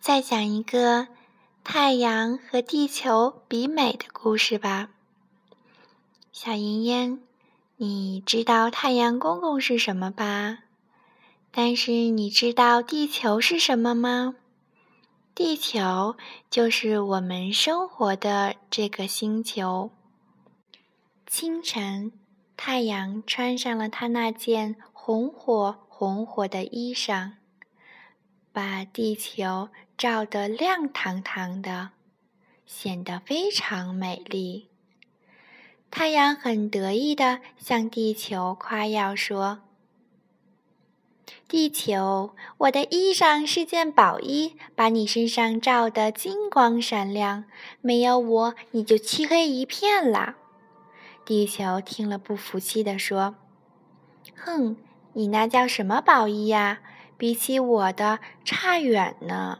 再讲一个太阳和地球比美的故事吧。小莹莹，你知道太阳公公是什么吧？但是你知道地球是什么吗？地球就是我们生活的这个星球。清晨，太阳穿上了他那件红火红火的衣裳，把地球照得亮堂堂的，显得非常美丽。太阳很得意地向地球夸耀说。地球，我的衣裳是件宝衣，把你身上照得金光闪亮。没有我，你就漆黑一片啦。地球听了，不服气地说：“哼，你那叫什么宝衣呀？比起我的，差远呢。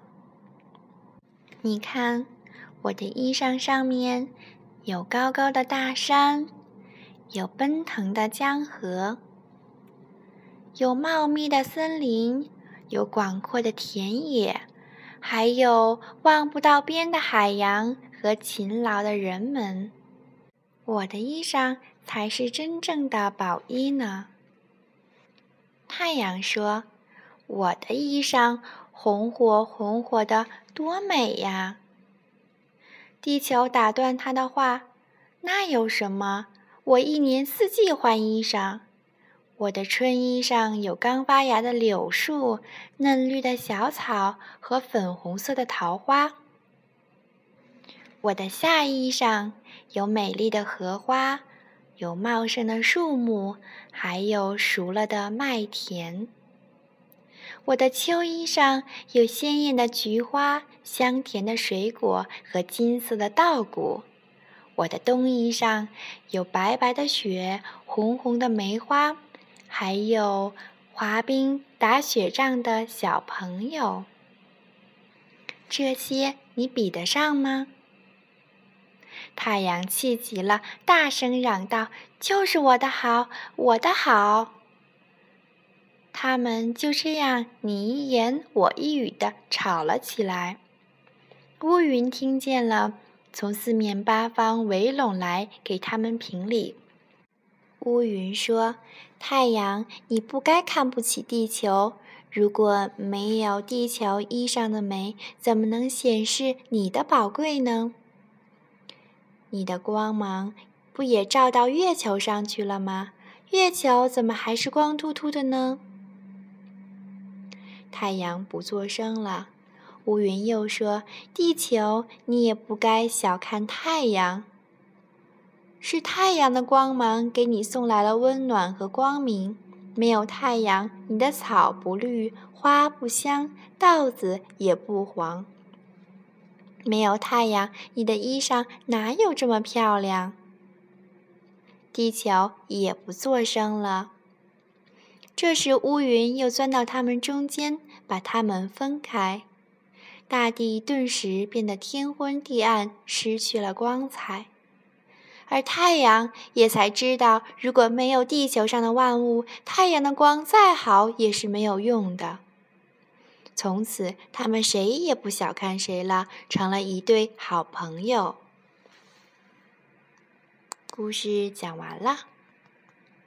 你看，我的衣裳上面有高高的大山，有奔腾的江河。”有茂密的森林，有广阔的田野，还有望不到边的海洋和勤劳的人们。我的衣裳才是真正的宝衣呢。太阳说：“我的衣裳红火红火的，多美呀！”地球打断他的话：“那有什么？我一年四季换衣裳。”我的春衣上有刚发芽的柳树、嫩绿的小草和粉红色的桃花。我的夏衣上有美丽的荷花，有茂盛的树木，还有熟了的麦田。我的秋衣上有鲜艳的菊花、香甜的水果和金色的稻谷。我的冬衣上有白白的雪、红红的梅花。还有滑冰、打雪仗的小朋友，这些你比得上吗？太阳气急了，大声嚷道：“就是我的好，我的好！”他们就这样你一言我一语的吵了起来。乌云听见了，从四面八方围拢来，给他们评理。乌云说：“太阳，你不该看不起地球。如果没有地球衣裳的美，怎么能显示你的宝贵呢？你的光芒不也照到月球上去了吗？月球怎么还是光秃秃的呢？”太阳不作声了。乌云又说：“地球，你也不该小看太阳。”是太阳的光芒给你送来了温暖和光明。没有太阳，你的草不绿，花不香，稻子也不黄。没有太阳，你的衣裳哪有这么漂亮？地球也不作声了。这时，乌云又钻到它们中间，把它们分开。大地顿时变得天昏地暗，失去了光彩。而太阳也才知道，如果没有地球上的万物，太阳的光再好也是没有用的。从此，他们谁也不小看谁了，成了一对好朋友。故事讲完了。